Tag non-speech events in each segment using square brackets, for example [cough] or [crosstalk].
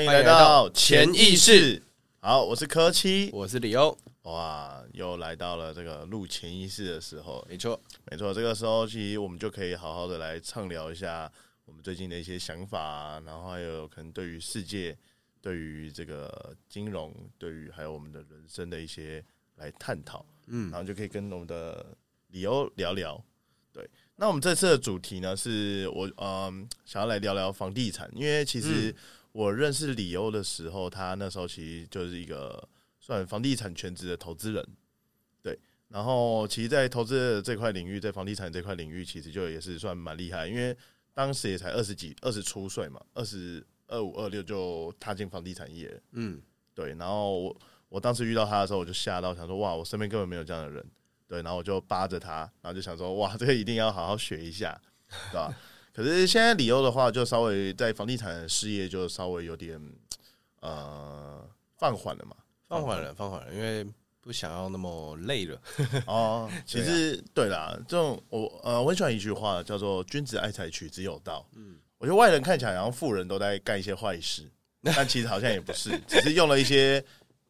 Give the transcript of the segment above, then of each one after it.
欢迎来到潜意识。好，我是柯七，我是李欧。哇，又来到了这个录潜意识的时候。没错，没错，这个时候其实我们就可以好好的来畅聊一下我们最近的一些想法，然后还有可能对于世界、对于这个金融、对于还有我们的人生的一些来探讨。嗯，然后就可以跟我们的李欧聊聊。对，那我们这次的主题呢，是我嗯想要来聊聊房地产，因为其实我认识李欧的时候，他那时候其实就是一个算房地产全职的投资人。对，然后其实，在投资这块领域，在房地产这块领域，其实就也是算蛮厉害，因为当时也才二十几、二十出岁嘛，二十二五、二六就踏进房地产业。嗯，对，然后我我当时遇到他的时候，我就吓到，想说哇，我身边根本没有这样的人。对，然后我就扒着他，然后就想说，哇，这个一定要好好学一下，对吧？可是现在理由的话，就稍微在房地产事业就稍微有点呃放缓了嘛，放缓了，放缓了，因为不想要那么累了。哦，[laughs] 其实对啦，这种我呃我很喜欢一句话，叫做“君子爱财，取之有道”。嗯，我觉得外人看起来好像富人都在干一些坏事，[laughs] 但其实好像也不是，只是用了一些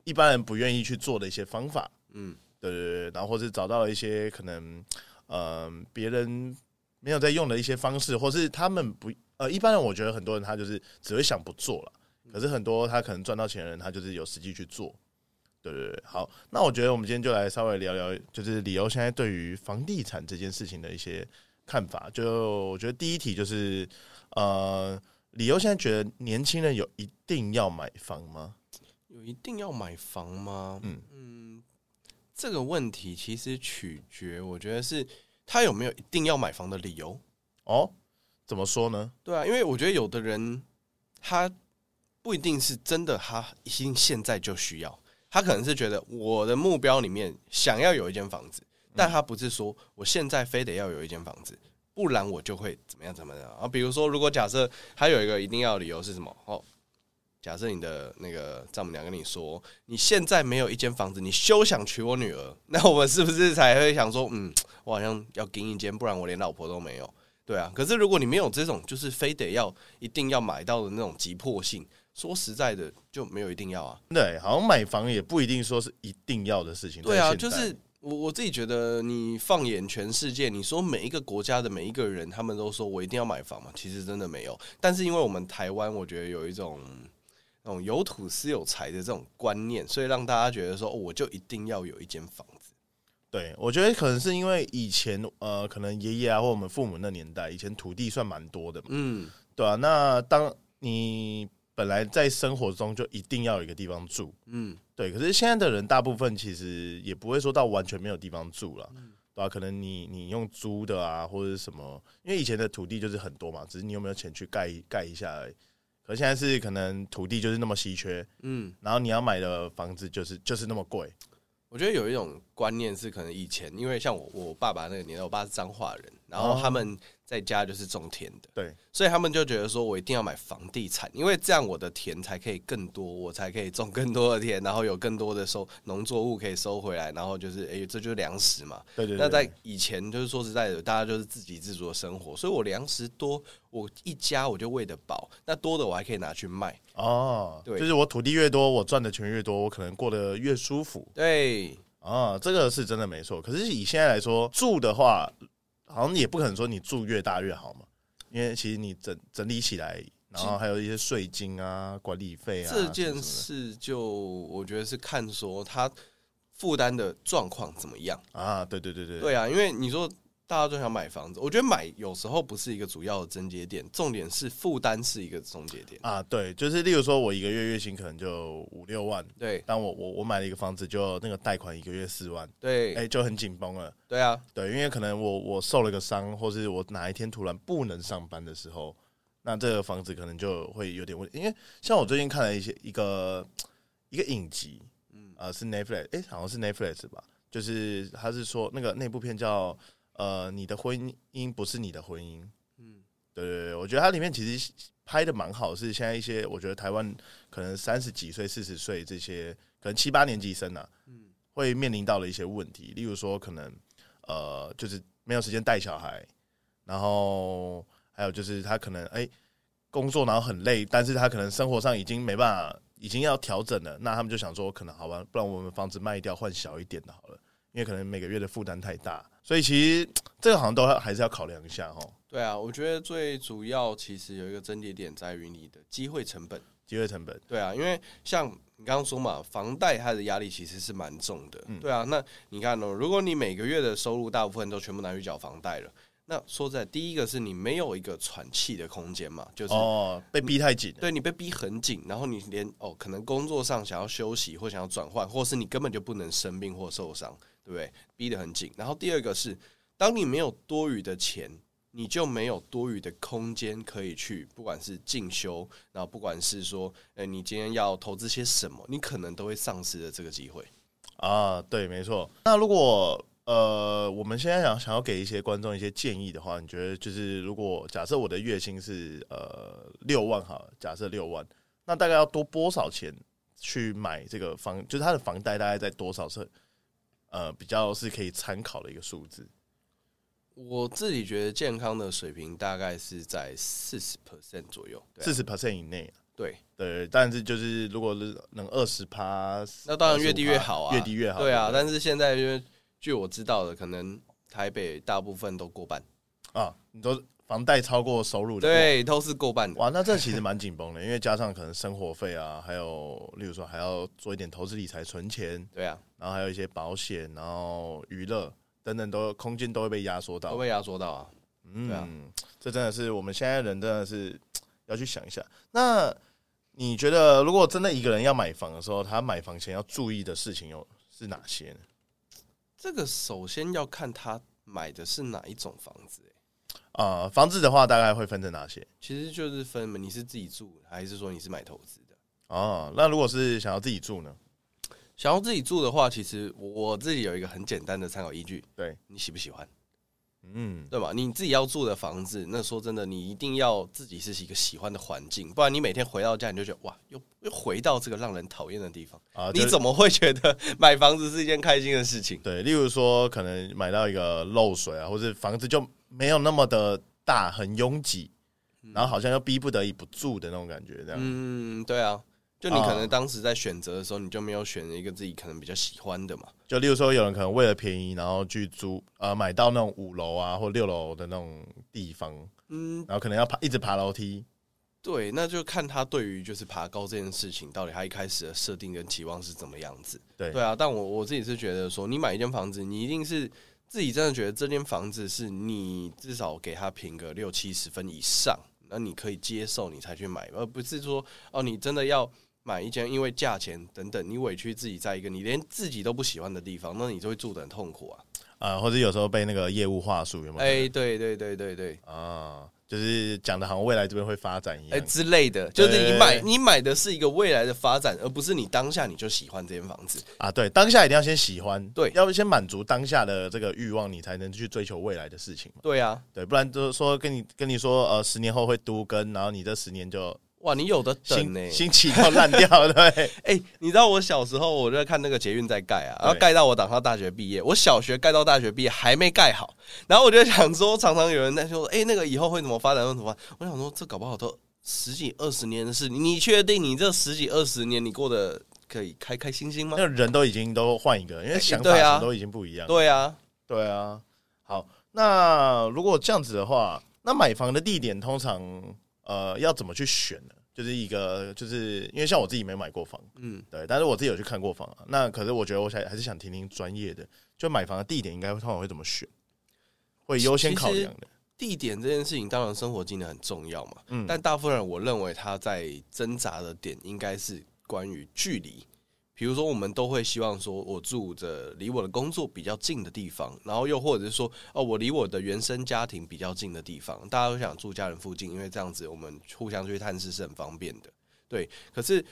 一般人不愿意去做的一些方法。嗯。对对对，然后或是找到了一些可能，呃，别人没有在用的一些方式，或是他们不呃，一般人我觉得很多人他就是只会想不做了，可是很多他可能赚到钱的人，他就是有实际去做。对对对，好，那我觉得我们今天就来稍微聊聊，就是理由现在对于房地产这件事情的一些看法。就我觉得第一题就是，呃，理由现在觉得年轻人有一定要买房吗？有一定要买房吗？嗯嗯。这个问题其实取决，我觉得是他有没有一定要买房的理由哦？怎么说呢？对啊，因为我觉得有的人他不一定是真的，他一定现在就需要，他可能是觉得我的目标里面想要有一间房子，但他不是说我现在非得要有一间房子，不然我就会怎么样怎么样啊？比如说，如果假设他有一个一定要理由是什么哦？假设你的那个丈母娘跟你说，你现在没有一间房子，你休想娶我女儿，[laughs] 那我们是不是才会想说，嗯，我好像要给一间，不然我连老婆都没有。对啊，可是如果你没有这种，就是非得要一定要买到的那种急迫性，说实在的，就没有一定要啊。对，好像买房也不一定说是一定要的事情。对啊，就是我我自己觉得，你放眼全世界，你说每一个国家的每一个人，他们都说我一定要买房嘛，其实真的没有。但是因为我们台湾，我觉得有一种。那种有土私有财的这种观念，所以让大家觉得说，我就一定要有一间房子。对，我觉得可能是因为以前呃，可能爷爷啊或我们父母那年代，以前土地算蛮多的嘛。嗯，对啊。那当你本来在生活中就一定要有一个地方住，嗯，对。可是现在的人大部分其实也不会说到完全没有地方住了，对吧？可能你你用租的啊，或者什么，因为以前的土地就是很多嘛，只是你有没有钱去盖盖一下。而现在是可能土地就是那么稀缺，嗯，然后你要买的房子就是就是那么贵。我觉得有一种观念是，可能以前因为像我我爸爸那个年代，我爸是彰化人，然后他们。在家就是种田的，对，所以他们就觉得说，我一定要买房地产，因为这样我的田才可以更多，我才可以种更多的田，然后有更多的收农作物可以收回来，然后就是哎，这就是粮食嘛。对对。那在以前就是说实在的，大家就是自给自足的生活，所以我粮食多，我一家我就喂得饱，那多的我还可以拿去卖。哦，对，就是我土地越多，我赚的钱越多，我可能过得越舒服。对，啊，这个是真的没错。可是以现在来说，住的话。好像也不可能说你住越大越好嘛，因为其实你整整理起来，然后还有一些税金啊、管理费啊。这件事就我觉得是看说他负担的状况怎么样啊？对对对对，对啊，因为你说。大家都想买房子，我觉得买有时候不是一个主要的症结点，重点是负担是一个终结点啊。对，就是例如说，我一个月月薪可能就五六万，对，但我我我买了一个房子，就那个贷款一个月四万，对，哎，就很紧绷了。对啊，对，因为可能我我受了个伤，或是我哪一天突然不能上班的时候，那这个房子可能就会有点问题。因为像我最近看了一些一个一个影集，嗯，呃，是 Netflix，哎，好像是 Netflix 吧，就是他是说那个那部片叫。呃，你的婚姻不是你的婚姻，嗯，对对对，我觉得它里面其实拍的蛮好，是现在一些我觉得台湾可能三十几岁、四十岁这些可能七八年级生啊，嗯，会面临到的一些问题，例如说可能呃，就是没有时间带小孩，然后还有就是他可能哎，工作然后很累，但是他可能生活上已经没办法，已经要调整了，那他们就想说，可能好吧，不然我们房子卖掉换小一点的好了，因为可能每个月的负担太大，所以其实这个好像都还是要考量一下哈。对啊，我觉得最主要其实有一个症结点在于你的机会成本。机会成本，对啊，因为像你刚刚说嘛，房贷它的压力其实是蛮重的。对啊，那你看哦，如果你每个月的收入大部分都全部拿去缴房贷了，那说在第一个是你没有一个喘气的空间嘛，就是哦被逼太紧，对你被逼很紧，然后你连哦可能工作上想要休息或想要转换，或是你根本就不能生病或受伤，对不对？逼得很紧。然后第二个是，当你没有多余的钱。你就没有多余的空间可以去，不管是进修，然后不管是说，呃，你今天要投资些什么，你可能都会丧失了这个机会。啊，对，没错。那如果呃，我们现在想想要给一些观众一些建议的话，你觉得就是如果假设我的月薪是呃六万哈，假设六万，那大概要多多少钱去买这个房？就是他的房贷大概在多少是呃比较是可以参考的一个数字？我自己觉得健康的水平大概是在四十 percent 左右，四十 percent 以内。对对，但是就是如果是能二十趴，那当然越低越好啊，越低越好。对啊，但是现在因为据我知道的，可能台北大部分都过半啊，你都房贷超过收入的，对，都是过半。哇，那这其实蛮紧绷的，因为加上可能生活费啊，还有例如说还要做一点投资理财存钱，对啊，然后还有一些保险，然后娱乐。等等，都空间都会被压缩到，都被压缩到啊！嗯，这真的是我们现在人真的是要去想一下。那你觉得，如果真的一个人要买房的时候，他买房前要注意的事情有是哪些呢？这个首先要看他买的是哪一种房子。啊，房子的话大概会分成哪些？其实就是分你是自己住还是说你是买投资的？哦，那如果是想要自己住呢？想要自己住的话，其实我自己有一个很简单的参考依据。对你喜不喜欢？嗯，对吧？你自己要住的房子，那说真的，你一定要自己是一个喜欢的环境，不然你每天回到家，你就觉得哇，又又回到这个让人讨厌的地方啊！你怎么会觉得买房子是一件开心的事情？对，例如说，可能买到一个漏水啊，或者房子就没有那么的大，很拥挤，然后好像又逼不得已不住的那种感觉，这样。嗯，对啊。就你可能当时在选择的时候，你就没有选一个自己可能比较喜欢的嘛？就例如说，有人可能为了便宜，然后去租呃买到那种五楼啊或六楼的那种地方，嗯，然后可能要爬一直爬楼梯。对，那就看他对于就是爬高这件事情，到底他一开始的设定跟期望是怎么样子。对对啊，但我我自己是觉得说，你买一间房子，你一定是自己真的觉得这间房子是你至少给他评个六七十分以上，那你可以接受，你才去买，而不是说哦，你真的要。买一间，因为价钱等等，你委屈自己在一个你连自己都不喜欢的地方，那你就会住的很痛苦啊！啊，或者有时候被那个业务话术有没有？哎，对对对对对，啊，就是讲的好像未来这边会发展一样，哎之类的，就是你买你买的是一个未来的发展，而不是你当下你就喜欢这间房子啊。对，当下一定要先喜欢，对，要先满足当下的这个欲望，你才能去追求未来的事情嘛。对啊，对，不然就是说跟你跟你说，呃，十年后会都跟，然后你这十年就。哇，你有的等呢，心情要烂掉，对。[laughs] 哎，你知道我小时候我就在看那个捷运在盖啊，然后盖到我等到大学毕业，我小学盖到大学毕业还没盖好，然后我就想说，常常有人在说，哎，那个以后会怎么发展，会怎么？我想说，这搞不好都十几二十年的事，你确定你这十几二十年你过得可以开开心心吗？那人都已经都换一个，因为想法都已经不一样。对啊，对啊。好，那如果这样子的话，那买房的地点通常。呃，要怎么去选呢？就是一个，就是因为像我自己没买过房，嗯，对，但是我自己有去看过房啊。那可是我觉得，我想还是想听听专业的，就买房的地点应该会通常会怎么选，会优先考量的。地点这件事情，当然生活技能很重要嘛，嗯，但大部分人我认为他在挣扎的点应该是关于距离。比如说，我们都会希望说，我住着离我的工作比较近的地方，然后又或者是说，哦，我离我的原生家庭比较近的地方，大家都想住家人附近，因为这样子我们互相去探视是很方便的。对，可是。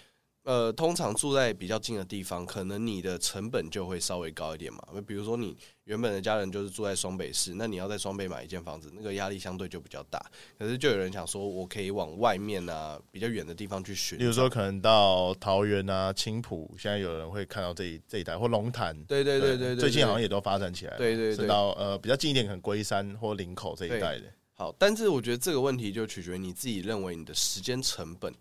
呃，通常住在比较近的地方，可能你的成本就会稍微高一点嘛。比如说，你原本的家人就是住在双北市，那你要在双北买一间房子，那个压力相对就比较大。可是，就有人想说，我可以往外面啊，比较远的地方去选。比如说，可能到桃园啊、青浦，现在有人会看到这一这一带，或龙潭。对对对对对，最近好像也都发展起来。对对对，到呃比较近一点，可能龟山或林口这一带的。好，但是我觉得这个问题就取决于你自己认为你的时间成本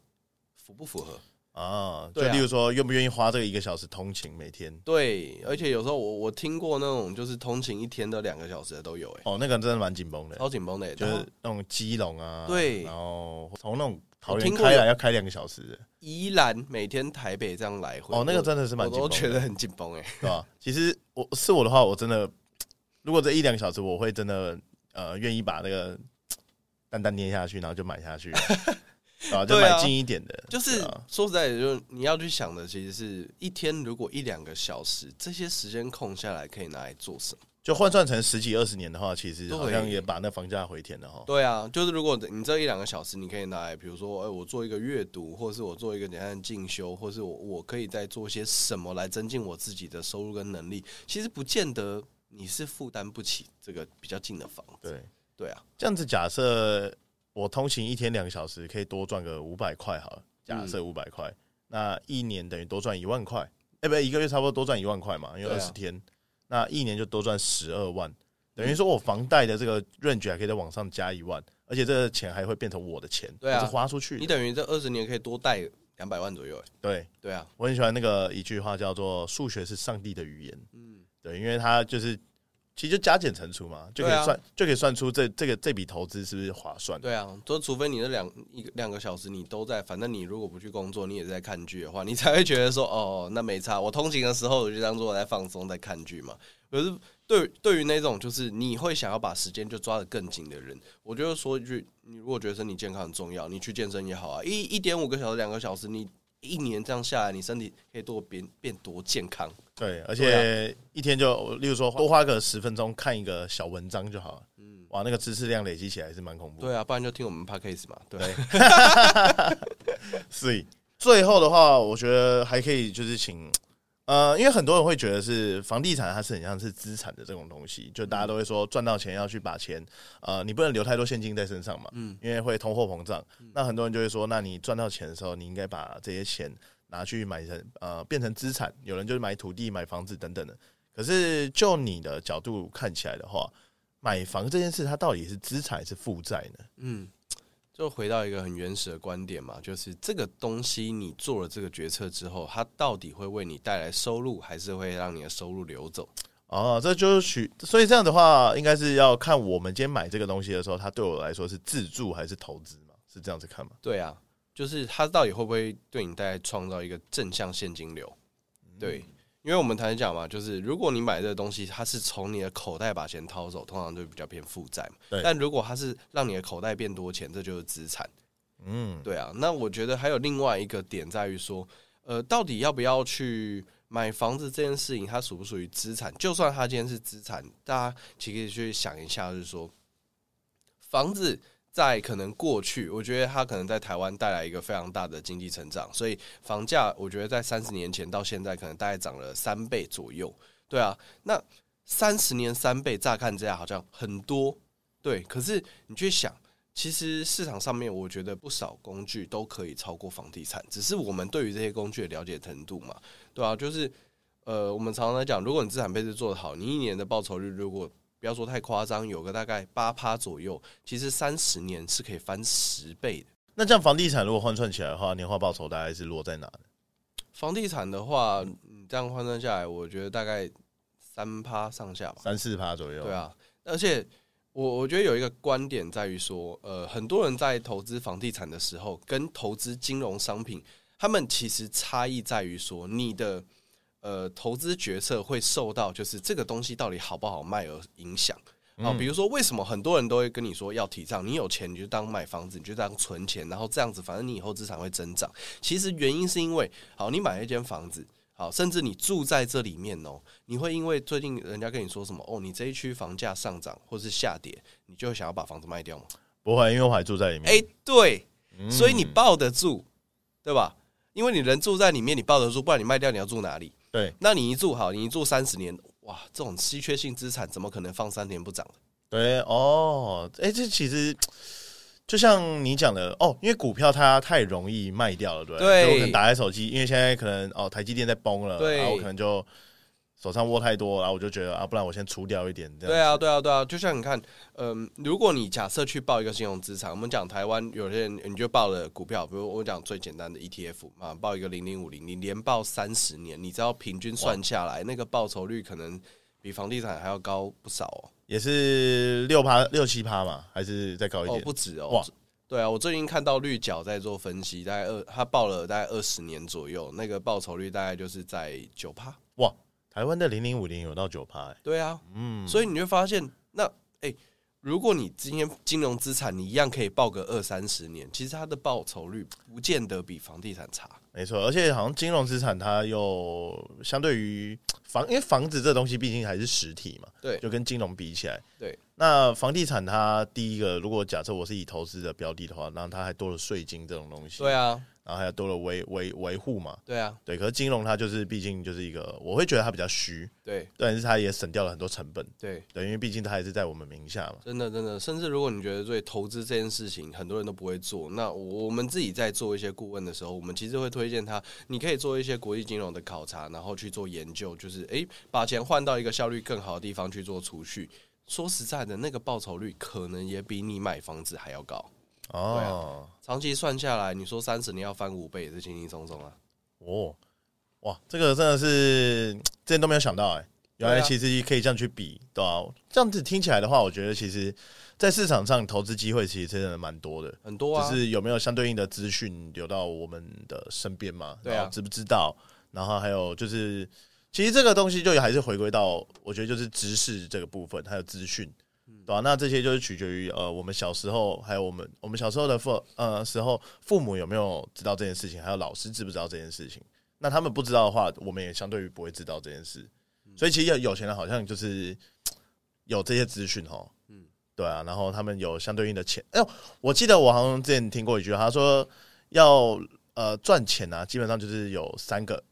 符不符合。啊，就例如说愿不愿意花这个一个小时通勤每天？对，而且有时候我我听过那种就是通勤一天都两个小时的都有、欸，哦，那个真的蛮紧绷的，超紧绷的、欸，就是那种基隆啊，对然后从那种桃园开来要开两个小时的，宜兰每天台北这样来回，哦，那个真的是蛮我都觉得很紧绷哎。[laughs] 对吧？其实我是我的话，我真的如果这一两个小时，我会真的呃愿意把那个蛋蛋捏下去，然后就买下去，[laughs] 啊，就买近一点的，就是啊说实在的，就是你要去想的，其实是一天如果一两个小时，这些时间空下来可以拿来做什么？就换算成十几二十年的话，其实好像也把那房价回填了哈。对啊，就是如果你这一两个小时，你可以拿来，比如说，哎、我做一个阅读，或是我做一个简单的进修，或是我我可以再做些什么来增进我自己的收入跟能力。其实不见得你是负担不起这个比较近的房子。对，对啊，这样子假设我通勤一天两个小时，可以多赚个五百块好了。假设五百块，那一年等于多赚一万块，哎、不对，一个月差不多多赚一万块嘛，因为二十天，那一年就多赚十二万，等于说我房贷的这个 range 还可以再往上加一万，而且这个钱还会变成我的钱，对啊是花出去。你等于这二十年可以多贷两百万左右。哎对对啊，我很喜欢那个一句话叫做“数学是上帝的语言”，嗯，对，因为它就是其实就加减乘除嘛，就可以算、就可以算出这这个这笔投资是不是划算。对啊，就除非你那两一个两个小时你都在，反正你如果不去工作，你也是在看剧的话，你才会觉得说，哦，那没差。我通勤的时候，我就当做我在放松，在看剧嘛。可是对对于那种就是你会想要把时间就抓得更紧的人，我就说一句，你如果觉得身体健康很重要，你去健身也好啊，一一点五个小时、两个小时，你一年这样下来，你身体可以多变变多健康。对，而啊且一天就，例如说多花个十分钟看一个小文章就好了。嗯，哇，那个知识量累积起来是蛮恐怖的。对啊，不然就听我们 podcast 嘛。对，[laughs] 所以最后的话，我觉得还可以就是请，呃，因为很多人会觉得是房地产它是很像是资产的这种东西，就大家都会说赚到钱要去把钱，呃，你不能留太多现金在身上嘛，嗯因为会通货膨胀。那很多人就会说，那你赚到钱的时候，你应该把这些钱拿去买成呃变成资产，有人就是买土地、买房子等等的。可是就你的角度看起来的话，买房这件事它到底是资产还是负债呢？嗯，就回到一个很原始的观点嘛，就是这个东西你做了这个决策之后，它到底会为你带来收入，还是会让你的收入流走？哦，这就是取，所以这样的话，应该是要看我们今天买这个东西的时候，它对我来说是自住还是投资嘛？是这样子看吗？对啊，就是它到底会不会对你带来创造一个正向现金流？对，因为我们常常讲嘛，就是如果你买这个东西，它是从你的口袋把钱掏走，通常就比较偏负债嘛。但如果它是让你的口袋变多钱，这就是资产。嗯，对啊，那我觉得还有另外一个点在于说，呃，到底要不要去买房子这件事情，它属不属于资产？就算它今天是资产，大家其实可以去想一下，就是说，房子在可能过去，我觉得它可能在台湾带来一个非常大的经济成长，所以房价我觉得在三十年前到现在，可能大概涨了三倍左右。对啊，那三十年三倍，乍看之下好像很多，对，可是你去想。其实市场上面，我觉得不少工具都可以超过房地产，只是我们对于这些工具的了解程度嘛，对啊，就是呃，我们常常在讲，如果你资产配置做得好，你一年的报酬率如果不要说太夸张，有个大概八趴左右，其实三十年是可以翻十倍的。那这样房地产如果换算起来的话，年化报酬大概是落在哪呢？房地产的话，你这样换算下来，我觉得大概三趴上下吧。三四趴左右。对，啊，而且我我觉得有一个观点在于说，呃，很多人在投资房地产的时候，跟投资金融商品，他们其实差异在于说，你的呃投资决策会受到就是这个东西到底好不好卖而影响。好，嗯比如说为什么很多人都会跟你说要提倡，你有钱你就当买房子，你就当存钱，然后这样子，反正你以后资产会增长。其实原因是因为，好，你买了一间房子，好，甚至你住在这里面哦，你会因为最近人家跟你说什么哦，你这一区房价上涨或是下跌，你就会想要把房子卖掉吗？不会，因为我还住在里面。哎、对，嗯所以你抱得住，对吧？因为你人住在里面，你抱得住，不然你卖掉你要住哪里？对。那你一住好，你一住三十年，哇，这种稀缺性资产怎么可能放三年不涨？对哦，哎、这其实就像你讲的哦，因为股票它太容易卖掉了，对不对。就我可能打开手机，因为现在可能哦台积电在崩了，对。然后我可能就手上握太多，然后我就觉得啊，不然我先除掉一点。这样对啊，对啊，对啊，就像你看，嗯，如果你假设去报一个金融资产，我们讲台湾有些人你就报了股票，比如我讲最简单的 ETF 嘛，报一个零零五零，你连报三十年，你知道平均算下来那个报酬率可能比房地产还要高不少哦。也是六趴六七趴嘛，还是再高一哦，点？不止哦。哇对啊，我最近看到绿角在做分析，大概二他报了大概二十年左右，那个报酬率大概就是在九趴。哇，台湾的零零五零有到九趴，欸对啊，嗯，所以你会发现，那哎、如果你今天金融资产你一样可以报个二三十年，其实它的报酬率不见得比房地产差。没错，而且好像金融资产它又相对于房，因为房子这东西毕竟还是实体嘛，对就跟金融比起来，对。那房地产它第一个，如果假设我是以投资的标的的话，那它还多了税金这种东西，对啊，然后还有多了维维维护嘛，对啊，对。可是金融它就是毕竟就是一个，我会觉得它比较虚，对。但是它也省掉了很多成本，对，对，因为毕竟它还是在我们名下嘛，真的真的，甚至如果你觉得对投资这件事情很多人都不会做，那我我们自己在做一些顾问的时候，我们其实会推荐他，你可以做一些国际金融的考察，然后去做研究，就是诶，把钱换到一个效率更好的地方去做储蓄。说实在的，那个报酬率可能也比你买房子还要高。哦，长期算下来，你说三十年要翻五倍也是轻轻松松啊。哦，哇，这个真的是 [tsk] 之前都没有想到哎、原来其实可以这样去比，对吧、这样子听起来的话，我觉得其实，在市场上投资机会其实真的蛮多的，很多啊，只是有没有相对应的资讯流到我们的身边嘛？对啊知不知道？然后还有就是，其实这个东西就还是回归到，我觉得就是知识这个部分，还有资讯。对吧、那这些就是取决于呃，我们小时候，还有我们我们小时候的父呃时候，父母有没有知道这件事情，还有老师知不知道这件事情。那他们不知道的话，我们也相对于不会知道这件事。所以其实有有钱人好像就是有这些资讯哦，嗯，对啊，然后他们有相对应的钱。哎呦，我记得我好像之前听过一句话，他说要呃赚钱啊，基本上就是有三个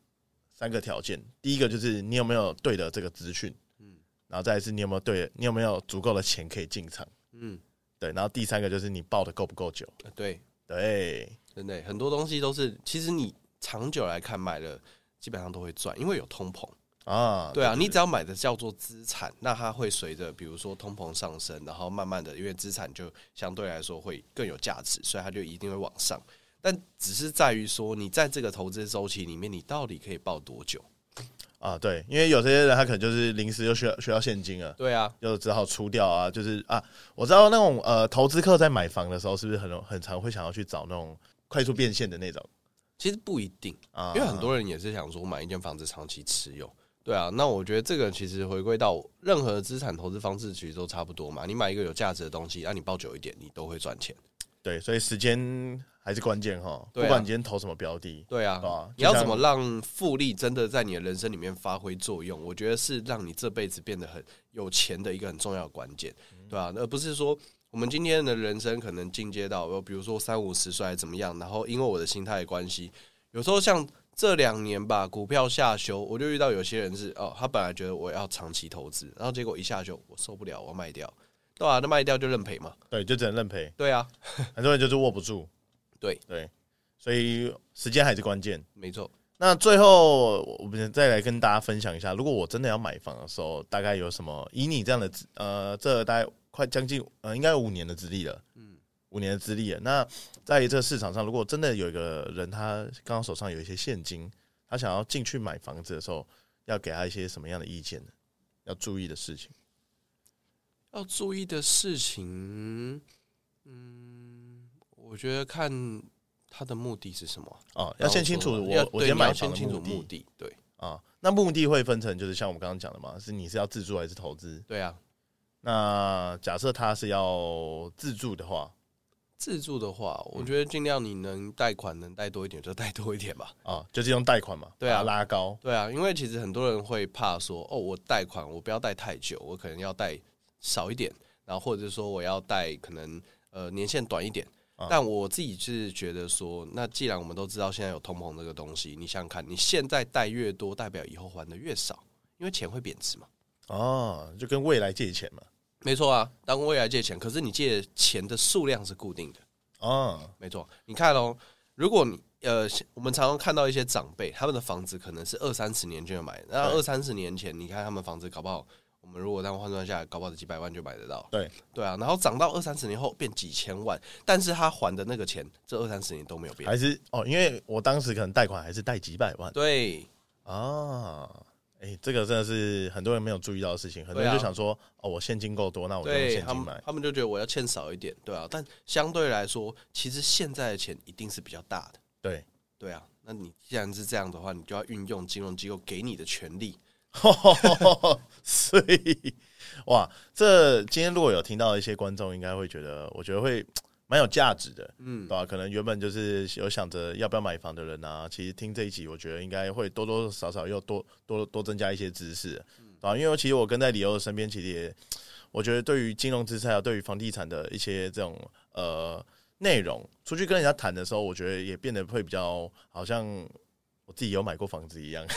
三个条件。第一个就是你有没有对的这个资讯，嗯，然后再是你有没有对，你有没有足够的钱可以进场，嗯，对，然后第三个就是你报的够不够久，对，对，真的很多东西都是，其实你长久来看买了，基本上都会赚，因为有通膨。啊，对啊，你只要买的叫做资产，那它会随着比如说通膨上升，然后慢慢的，因为资产就相对来说会更有价值，所以它就一定会往上。但只是在于说，你在这个投资周期里面，你到底可以抱多久？啊，对，因为有些人他可能就是临时又需要需要现金了。对啊，就只好出掉啊，就是啊，我知道那种呃投资客在买房的时候，是不是很很常会想要去找那种快速变现的那种其实不一定，啊？因为很多人也是想说买一间房子长期持有。对啊，那我觉得这个其实回归到任何资产投资方式，其实都差不多嘛。你买一个有价值的东西，那、你抱久一点，你都会赚钱。对，所以时间还是关键哈。不管你今天投什么标的，对啊，你要怎么让复利真的在你的人生里面发挥作用？我觉得是让你这辈子变得很有钱的一个很重要的关键，对啊、而不是说我们今天的人生可能进阶到，呃比如说三五十岁怎么样，然后因为我的心态的关系，有时候像这两年吧，股票下修，我就遇到有些人是哦，他本来觉得我要长期投资，然后结果一下修，我受不了，我要卖掉，对啊，那卖掉就认赔嘛，对，就只能认赔。对啊，很多人就是握不住，[laughs] 对对，所以时间还是关键。没错，那最后，我们再来跟大家分享一下，如果我真的要买房的时候，大概有什么？以你这样的资呃，这大概快将近呃，应该有五年的资历了，嗯，五年的资历了。那在这个市场上，如果真的有一个人他刚好手上有一些现金，他想要进去买房子的时候，要给他一些什么样的意见呢？要注意的事情。要注意的事情，嗯，我觉得看他的目的是什么。哦，要先清楚我我今天买清楚的目的目的，对啊。那目的会分成，就是像我们刚刚讲的嘛，是你是要自住还是投资？对啊。那假设他是要自住的话，自住的话，我觉得尽量你能贷款能贷多一点就贷多一点吧。啊，就是用贷款嘛，对啊拉高。对啊，因为其实很多人会怕说，哦，我贷款我不要贷太久，我可能要贷少一点，然后或者是说我要贷可能呃年限短一点。啊但我自己是觉得说，那既然我们都知道现在有通膨这个东西，你想想看，你现在贷越多，代表以后还的越少，因为钱会贬值嘛。哦，就跟未来借钱嘛。没错啊，当未来借钱，可是你借钱的数量是固定的。哦，没错，你看哦，如果你呃，我们常常看到一些长辈，他们的房子可能是二三十年就买，那二三十年前，你看他们房子搞不好，我们如果这样换算下来，搞不好几百万就买得到。对对啊，然后涨到二三十年后变几千万，但是他还的那个钱，这二三十年都没有变。还是哦，因为我当时可能贷款还是贷几百万对，啊。哎、这个真的是很多人没有注意到的事情，很多人就想说，哦，我现金够多，那我就用现金买。他们就觉得我要欠少一点，对啊，但相对来说，其实现在的钱一定是比较大的。对，对啊，那你既然是这样的话，你就要运用金融机构给你的权利。[laughs] 所以哇，这今天如果有听到一些观众，应该会觉得，我觉得会蛮有价值的，[tsk] 嗯。对，吧、可能原本就是有想着要不要买房的人啊，其实听这一集，我觉得应该会多多少少又多多多增加一些知识，对吧、因为其实我跟在李欧的身边，其实也我觉得对于金融资产还有对于房地产的一些这种呃内容，出去跟人家谈的时候，我觉得也变得会比较好像我自己有买过房子一样。[laughs]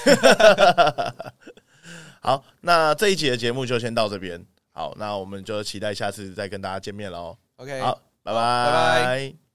[laughs] 好，那这一集的节目就先到这边。好，那我们就期待下次再跟大家见面喽。OK，好，拜拜拜。